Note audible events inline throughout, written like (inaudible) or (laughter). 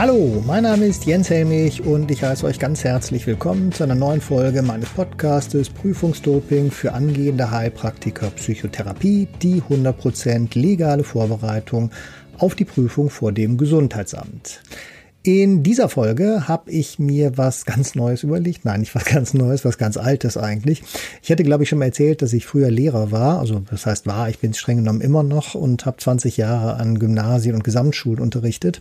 Hallo, mein Name ist Jens Helmich und ich heiße euch ganz herzlich willkommen zu einer neuen Folge meines Podcastes Prüfungsdoping für angehende Heilpraktiker Psychotherapie, die 100% legale Vorbereitung auf die Prüfung vor dem Gesundheitsamt. In dieser Folge habe ich mir was ganz Neues überlegt. Nein, nicht was ganz Neues, was ganz Altes eigentlich. Ich hätte, glaube ich, schon mal erzählt, dass ich früher Lehrer war. Also das heißt war, ich bin streng genommen immer noch und habe 20 Jahre an Gymnasien und Gesamtschulen unterrichtet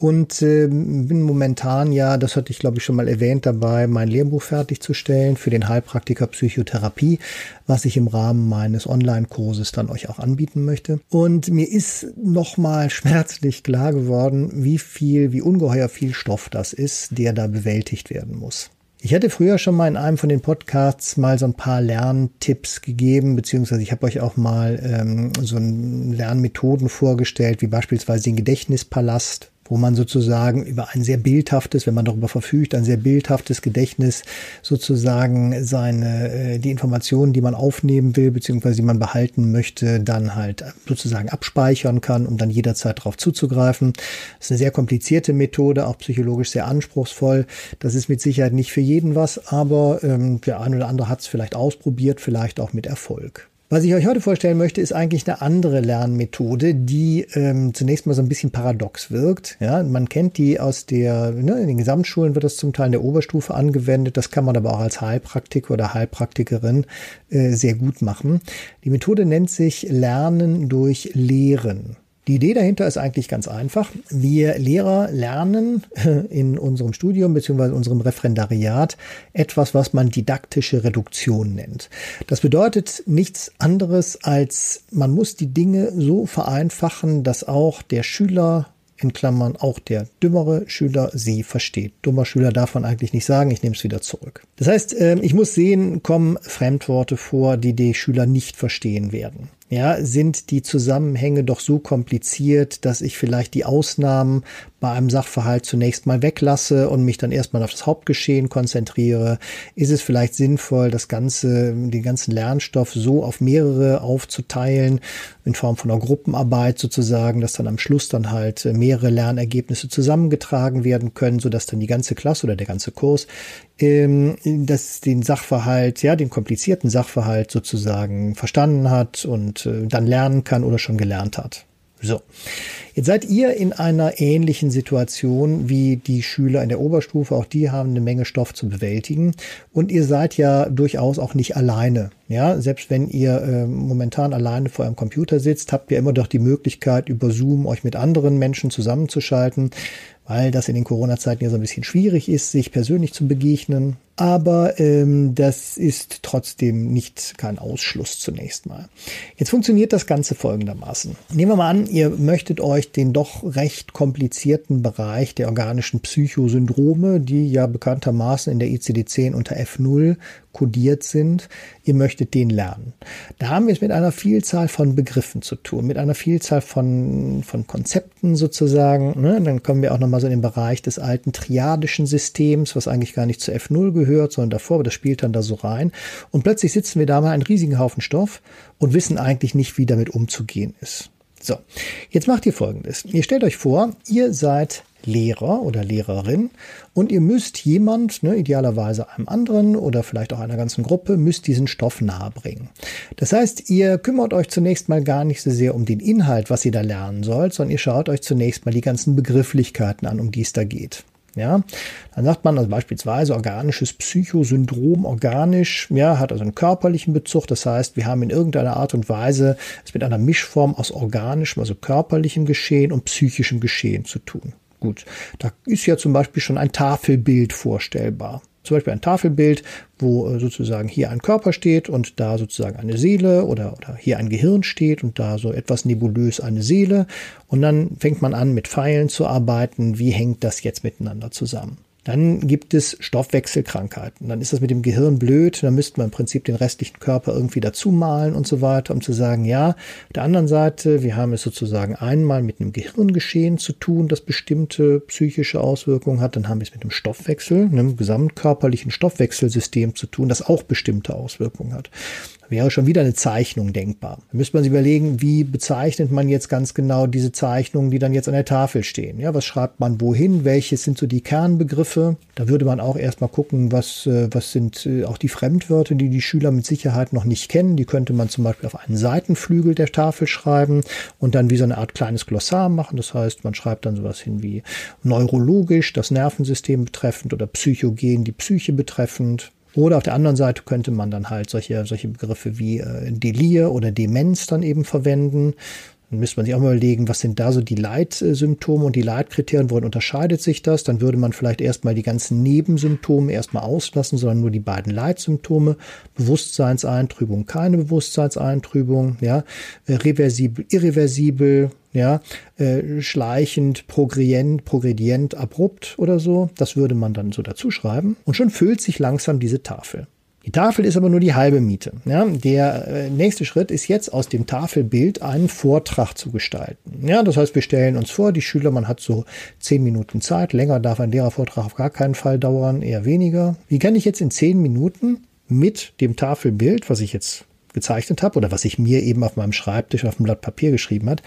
und äh, bin momentan ja, das hatte ich glaube ich schon mal erwähnt, dabei mein Lehrbuch fertigzustellen für den Heilpraktiker Psychotherapie, was ich im Rahmen meines Online-Kurses dann euch auch anbieten möchte. Und mir ist nochmal (laughs) schmerzlich klar geworden, wie viel, wie ungeheuer viel Stoff das ist, der da bewältigt werden muss. Ich hatte früher schon mal in einem von den Podcasts mal so ein paar Lerntipps gegeben, beziehungsweise ich habe euch auch mal ähm, so Lernmethoden vorgestellt, wie beispielsweise den Gedächtnispalast wo man sozusagen über ein sehr bildhaftes, wenn man darüber verfügt, ein sehr bildhaftes Gedächtnis sozusagen seine, äh, die Informationen, die man aufnehmen will, beziehungsweise die man behalten möchte, dann halt sozusagen abspeichern kann, um dann jederzeit darauf zuzugreifen. Das ist eine sehr komplizierte Methode, auch psychologisch sehr anspruchsvoll. Das ist mit Sicherheit nicht für jeden was, aber ähm, der eine oder andere hat es vielleicht ausprobiert, vielleicht auch mit Erfolg. Was ich euch heute vorstellen möchte, ist eigentlich eine andere Lernmethode, die ähm, zunächst mal so ein bisschen paradox wirkt. Ja, man kennt die aus der, ne, in den Gesamtschulen wird das zum Teil in der Oberstufe angewendet. Das kann man aber auch als Heilpraktiker oder Heilpraktikerin äh, sehr gut machen. Die Methode nennt sich Lernen durch Lehren. Die Idee dahinter ist eigentlich ganz einfach. Wir Lehrer lernen in unserem Studium bzw. unserem Referendariat etwas, was man didaktische Reduktion nennt. Das bedeutet nichts anderes als, man muss die Dinge so vereinfachen, dass auch der Schüler in Klammern auch der dümmere Schüler sie versteht. Dummer Schüler darf man eigentlich nicht sagen, ich nehme es wieder zurück. Das heißt, ähm, ich muss sehen, kommen Fremdworte vor, die die Schüler nicht verstehen werden ja, sind die Zusammenhänge doch so kompliziert, dass ich vielleicht die Ausnahmen bei einem Sachverhalt zunächst mal weglasse und mich dann erstmal auf das Hauptgeschehen konzentriere? Ist es vielleicht sinnvoll, das ganze, den ganzen Lernstoff so auf mehrere aufzuteilen, in Form von einer Gruppenarbeit sozusagen, dass dann am Schluss dann halt mehrere Lernergebnisse zusammengetragen werden können, sodass dann die ganze Klasse oder der ganze Kurs ähm, das den Sachverhalt, ja, den komplizierten Sachverhalt sozusagen verstanden hat und äh, dann lernen kann oder schon gelernt hat. So. Jetzt seid ihr in einer ähnlichen Situation wie die Schüler in der Oberstufe. Auch die haben eine Menge Stoff zu bewältigen. Und ihr seid ja durchaus auch nicht alleine. Ja, selbst wenn ihr äh, momentan alleine vor eurem Computer sitzt, habt ihr immer doch die Möglichkeit, über Zoom euch mit anderen Menschen zusammenzuschalten, weil das in den Corona-Zeiten ja so ein bisschen schwierig ist, sich persönlich zu begegnen. Aber ähm, das ist trotzdem nicht kein Ausschluss zunächst mal. Jetzt funktioniert das Ganze folgendermaßen. Nehmen wir mal an, ihr möchtet euch den doch recht komplizierten Bereich der organischen Psychosyndrome, die ja bekanntermaßen in der ICD-10 unter F0 kodiert sind, ihr möchtet den lernen. Da haben wir es mit einer Vielzahl von Begriffen zu tun, mit einer Vielzahl von, von Konzepten sozusagen. Ne? Dann kommen wir auch nochmal so in den Bereich des alten triadischen Systems, was eigentlich gar nicht zu F0 gehört, sondern davor, aber das spielt dann da so rein. Und plötzlich sitzen wir da mal einen riesigen Haufen Stoff und wissen eigentlich nicht, wie damit umzugehen ist. So, jetzt macht ihr folgendes. Ihr stellt euch vor, ihr seid Lehrer oder Lehrerin und ihr müsst jemand, ne, idealerweise einem anderen oder vielleicht auch einer ganzen Gruppe, müsst diesen Stoff nahebringen. Das heißt, ihr kümmert euch zunächst mal gar nicht so sehr um den Inhalt, was ihr da lernen sollt, sondern ihr schaut euch zunächst mal die ganzen Begrifflichkeiten an, um die es da geht. Ja, dann sagt man also beispielsweise organisches Psychosyndrom, organisch, ja, hat also einen körperlichen Bezug. Das heißt, wir haben in irgendeiner Art und Weise es mit einer Mischform aus organischem, also körperlichem Geschehen und psychischem Geschehen zu tun. Gut, da ist ja zum Beispiel schon ein Tafelbild vorstellbar. Zum Beispiel ein Tafelbild, wo äh, sozusagen hier ein Körper steht und da sozusagen eine Seele oder, oder hier ein Gehirn steht und da so etwas nebulös eine Seele. Und dann fängt man an, mit Pfeilen zu arbeiten. Wie hängt das jetzt miteinander zusammen? Dann gibt es Stoffwechselkrankheiten. Dann ist das mit dem Gehirn blöd. Dann müsste man im Prinzip den restlichen Körper irgendwie dazu malen und so weiter, um zu sagen, ja, auf der anderen Seite, wir haben es sozusagen einmal mit einem Gehirngeschehen zu tun, das bestimmte psychische Auswirkungen hat. Dann haben wir es mit einem Stoffwechsel, einem gesamtkörperlichen Stoffwechselsystem zu tun, das auch bestimmte Auswirkungen hat wäre schon wieder eine Zeichnung denkbar. Da müsste man sich überlegen, wie bezeichnet man jetzt ganz genau diese Zeichnungen, die dann jetzt an der Tafel stehen. Ja, was schreibt man wohin? Welche sind so die Kernbegriffe? Da würde man auch erstmal gucken, was, äh, was sind äh, auch die Fremdwörter, die die Schüler mit Sicherheit noch nicht kennen. Die könnte man zum Beispiel auf einen Seitenflügel der Tafel schreiben und dann wie so eine Art kleines Glossar machen. Das heißt, man schreibt dann sowas hin wie neurologisch, das Nervensystem betreffend oder psychogen, die Psyche betreffend. Oder auf der anderen Seite könnte man dann halt solche, solche Begriffe wie äh, Delir oder Demenz dann eben verwenden. Dann müsste man sich auch mal überlegen, was sind da so die Leitsymptome und die Leitkriterien, worin unterscheidet sich das? Dann würde man vielleicht erstmal die ganzen Nebensymptome erstmal auslassen, sondern nur die beiden Leitsymptome. Bewusstseinseintrübung, keine Bewusstseinseintrübung, ja, reversibel, irreversibel, ja, äh, schleichend, progredient, progredient, abrupt oder so. Das würde man dann so dazu schreiben. Und schon füllt sich langsam diese Tafel. Die Tafel ist aber nur die halbe Miete. Ja, der äh, nächste Schritt ist jetzt aus dem Tafelbild einen Vortrag zu gestalten. Ja, das heißt, wir stellen uns vor, die Schüler, man hat so zehn Minuten Zeit. Länger darf ein Lehrervortrag auf gar keinen Fall dauern, eher weniger. Wie kann ich jetzt in zehn Minuten mit dem Tafelbild, was ich jetzt gezeichnet habe oder was ich mir eben auf meinem Schreibtisch auf dem Blatt Papier geschrieben hat.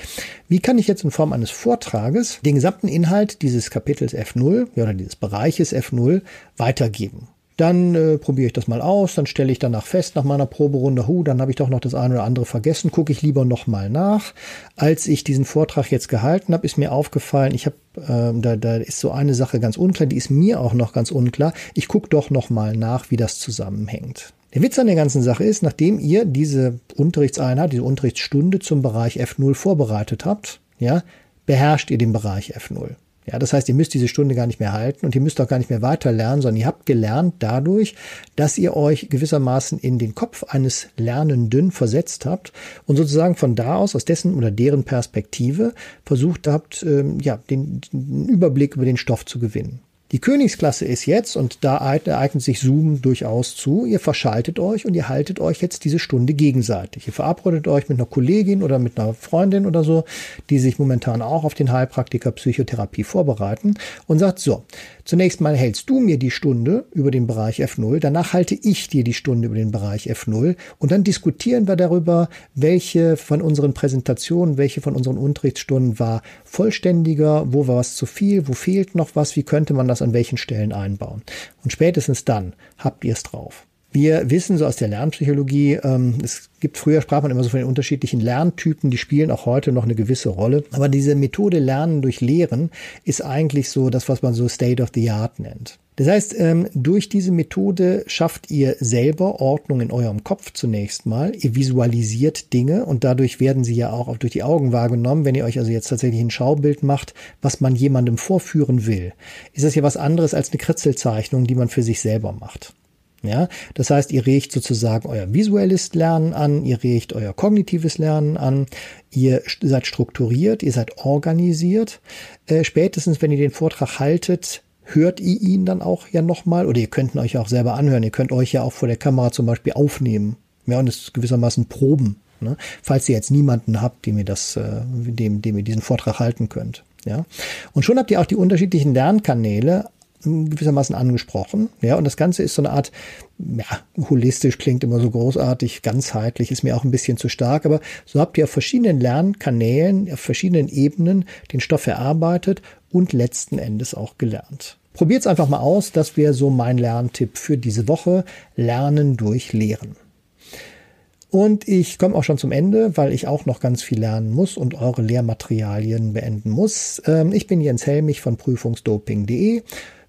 Wie kann ich jetzt in Form eines Vortrages den gesamten Inhalt dieses Kapitels F0 ja, oder dieses Bereiches F0 weitergeben? Dann äh, probiere ich das mal aus, dann stelle ich danach fest nach meiner Proberunde, hu, dann habe ich doch noch das eine oder andere vergessen, gucke ich lieber noch mal nach. Als ich diesen Vortrag jetzt gehalten habe, ist mir aufgefallen, ich habe äh, da, da ist so eine Sache ganz unklar, die ist mir auch noch ganz unklar. Ich gucke doch noch mal nach, wie das zusammenhängt. Der Witz an der ganzen Sache ist, nachdem ihr diese Unterrichtseinheit, diese Unterrichtsstunde zum Bereich F0 vorbereitet habt, ja, beherrscht ihr den Bereich F0. Ja, das heißt, ihr müsst diese Stunde gar nicht mehr halten und ihr müsst auch gar nicht mehr weiter lernen, sondern ihr habt gelernt dadurch, dass ihr euch gewissermaßen in den Kopf eines Lernenden versetzt habt und sozusagen von da aus, aus dessen oder deren Perspektive, versucht habt, ähm, ja, den, den Überblick über den Stoff zu gewinnen. Die Königsklasse ist jetzt, und da eignet sich Zoom durchaus zu, ihr verschaltet euch und ihr haltet euch jetzt diese Stunde gegenseitig. Ihr verabredet euch mit einer Kollegin oder mit einer Freundin oder so, die sich momentan auch auf den Heilpraktiker Psychotherapie vorbereiten und sagt, so, zunächst mal hältst du mir die Stunde über den Bereich F0, danach halte ich dir die Stunde über den Bereich F0 und dann diskutieren wir darüber, welche von unseren Präsentationen, welche von unseren Unterrichtsstunden war vollständiger, wo war was zu viel, wo fehlt noch was, wie könnte man das an welchen Stellen einbauen. Und spätestens dann habt ihr es drauf. Wir wissen so aus der Lernpsychologie, ähm, es gibt früher sprach man immer so von den unterschiedlichen Lerntypen, die spielen auch heute noch eine gewisse Rolle. Aber diese Methode Lernen durch Lehren ist eigentlich so das, was man so State of the Art nennt. Das heißt, ähm, durch diese Methode schafft ihr selber Ordnung in eurem Kopf zunächst mal. Ihr visualisiert Dinge und dadurch werden sie ja auch durch die Augen wahrgenommen. Wenn ihr euch also jetzt tatsächlich ein Schaubild macht, was man jemandem vorführen will, ist das ja was anderes als eine Kritzelzeichnung, die man für sich selber macht. Ja, das heißt, ihr regt sozusagen euer visuelles Lernen an, ihr regt euer kognitives Lernen an, ihr seid strukturiert, ihr seid organisiert. Äh, spätestens, wenn ihr den Vortrag haltet, hört ihr ihn dann auch ja nochmal oder ihr könnt ihn euch auch selber anhören. Ihr könnt euch ja auch vor der Kamera zum Beispiel aufnehmen. Ja, und es gewissermaßen proben. Ne? Falls ihr jetzt niemanden habt, dem ihr das, äh, dem, dem ihr diesen Vortrag halten könnt. Ja. Und schon habt ihr auch die unterschiedlichen Lernkanäle gewissermaßen angesprochen. Ja, und das Ganze ist so eine Art, ja, holistisch klingt immer so großartig, ganzheitlich ist mir auch ein bisschen zu stark, aber so habt ihr auf verschiedenen Lernkanälen, auf verschiedenen Ebenen den Stoff erarbeitet und letzten Endes auch gelernt. Probiert es einfach mal aus, das wäre so mein Lerntipp für diese Woche. Lernen durch Lehren. Und ich komme auch schon zum Ende, weil ich auch noch ganz viel lernen muss und eure Lehrmaterialien beenden muss. Ähm, ich bin Jens Helmich von prüfungsdoping.de.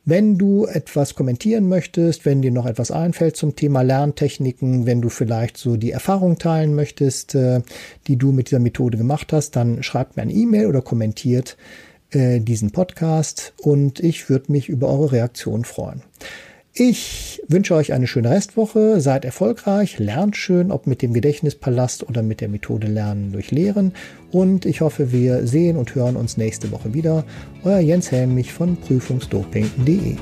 Wenn du etwas kommentieren möchtest, wenn dir noch etwas einfällt zum Thema Lerntechniken, wenn du vielleicht so die Erfahrung teilen möchtest, äh, die du mit dieser Methode gemacht hast, dann schreibt mir eine E-Mail oder kommentiert äh, diesen Podcast und ich würde mich über eure Reaktion freuen. Ich wünsche euch eine schöne Restwoche, seid erfolgreich, lernt schön, ob mit dem Gedächtnispalast oder mit der Methode Lernen durch Lehren und ich hoffe, wir sehen und hören uns nächste Woche wieder. Euer Jens Helmich von prüfungsdoping.de.